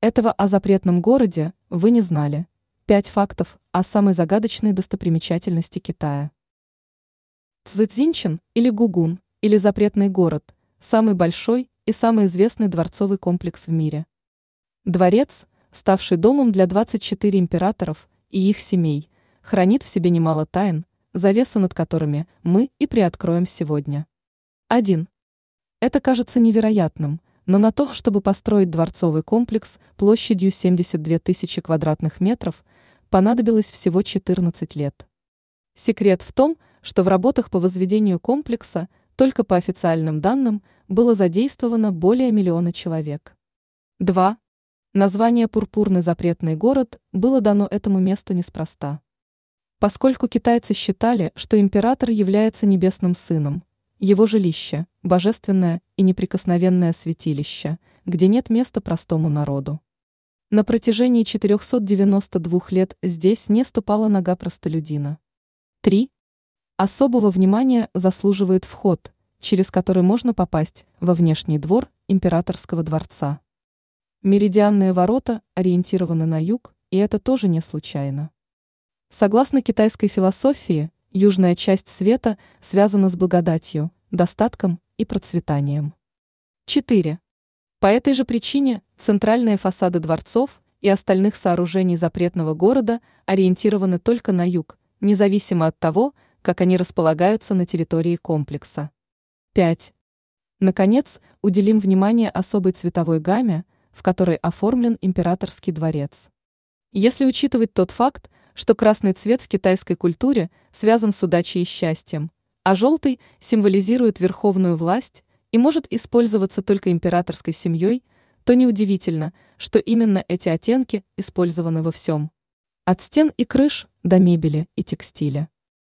Этого о запретном городе вы не знали. Пять фактов о самой загадочной достопримечательности Китая. Цзэцзинчин или Гугун, или запретный город – самый большой и самый известный дворцовый комплекс в мире. Дворец, ставший домом для 24 императоров и их семей, хранит в себе немало тайн, завесу над которыми мы и приоткроем сегодня. 1. Это кажется невероятным – но на то, чтобы построить дворцовый комплекс площадью 72 тысячи квадратных метров, понадобилось всего 14 лет. Секрет в том, что в работах по возведению комплекса только по официальным данным было задействовано более миллиона человек. 2. Название «Пурпурный запретный город» было дано этому месту неспроста. Поскольку китайцы считали, что император является небесным сыном, его жилище – божественное и неприкосновенное святилище, где нет места простому народу. На протяжении 492 лет здесь не ступала нога простолюдина. 3. Особого внимания заслуживает вход, через который можно попасть во внешний двор императорского дворца. Меридианные ворота ориентированы на юг, и это тоже не случайно. Согласно китайской философии, Южная часть света связана с благодатью, достатком и процветанием. 4. По этой же причине центральные фасады дворцов и остальных сооружений запретного города ориентированы только на юг, независимо от того, как они располагаются на территории комплекса. 5. Наконец, уделим внимание особой цветовой гамме, в которой оформлен императорский дворец. Если учитывать тот факт, что красный цвет в китайской культуре связан с удачей и счастьем, а желтый символизирует верховную власть и может использоваться только императорской семьей, то неудивительно, что именно эти оттенки использованы во всем. От стен и крыш до мебели и текстиля.